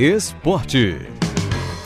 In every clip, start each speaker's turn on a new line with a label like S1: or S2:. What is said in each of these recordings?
S1: Esporte.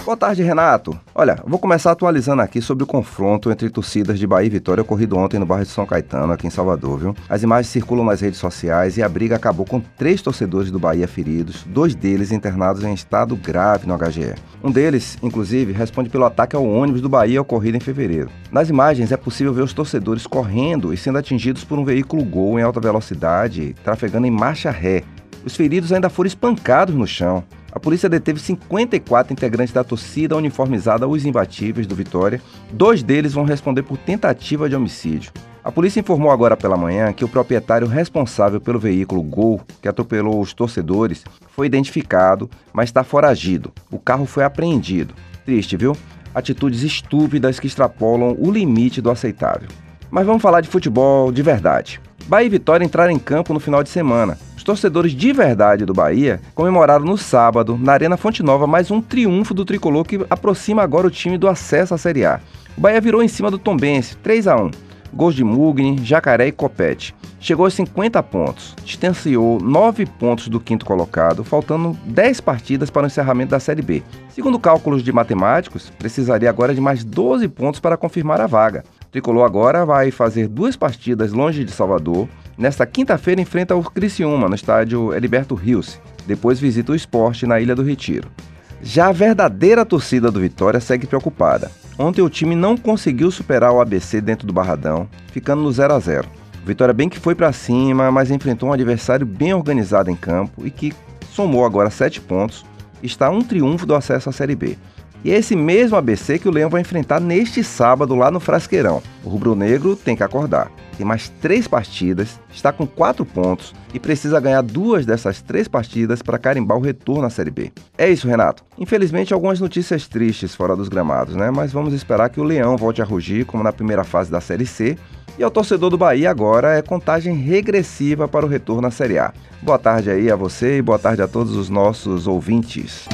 S2: Boa tarde, Renato. Olha, vou começar atualizando aqui sobre o confronto entre torcidas de Bahia e Vitória ocorrido ontem no bairro de São Caetano, aqui em Salvador, viu? As imagens circulam nas redes sociais e a briga acabou com três torcedores do Bahia feridos, dois deles internados em estado grave no HGE. Um deles, inclusive, responde pelo ataque ao ônibus do Bahia ocorrido em fevereiro. Nas imagens é possível ver os torcedores correndo e sendo atingidos por um veículo Gol em alta velocidade, trafegando em marcha ré. Os feridos ainda foram espancados no chão. A polícia deteve 54 integrantes da torcida uniformizada Os Imbatíveis do Vitória. Dois deles vão responder por tentativa de homicídio. A polícia informou agora pela manhã que o proprietário responsável pelo veículo Gol, que atropelou os torcedores, foi identificado, mas está foragido. O carro foi apreendido. Triste, viu? Atitudes estúpidas que extrapolam o limite do aceitável. Mas vamos falar de futebol de verdade. Bahia e Vitória entraram em campo no final de semana. Torcedores de verdade do Bahia comemoraram no sábado, na Arena Fonte Nova, mais um triunfo do tricolor que aproxima agora o time do acesso à Série A. O Bahia virou em cima do Tombense, 3 a 1 Gols de Mugni, Jacaré e Copete. Chegou aos 50 pontos, distanciou 9 pontos do quinto colocado, faltando 10 partidas para o encerramento da Série B. Segundo cálculos de matemáticos, precisaria agora de mais 12 pontos para confirmar a vaga. O Tricolor agora vai fazer duas partidas longe de Salvador. Nesta quinta-feira enfrenta o Criciúma no estádio Heriberto Rios. Depois visita o esporte na Ilha do Retiro. Já a verdadeira torcida do Vitória segue preocupada. Ontem o time não conseguiu superar o ABC dentro do Barradão, ficando no 0 a 0. O Vitória bem que foi para cima, mas enfrentou um adversário bem organizado em campo e que somou agora 7 pontos, está um triunfo do acesso à Série B. E é esse mesmo ABC que o Leão vai enfrentar neste sábado lá no Frasqueirão. O rubro-negro tem que acordar. Tem mais três partidas, está com quatro pontos e precisa ganhar duas dessas três partidas para carimbar o retorno à Série B. É isso, Renato. Infelizmente, algumas notícias tristes fora dos gramados, né? Mas vamos esperar que o Leão volte a rugir, como na primeira fase da Série C. E ao torcedor do Bahia agora é contagem regressiva para o retorno à Série A. Boa tarde aí a você e boa tarde a todos os nossos ouvintes.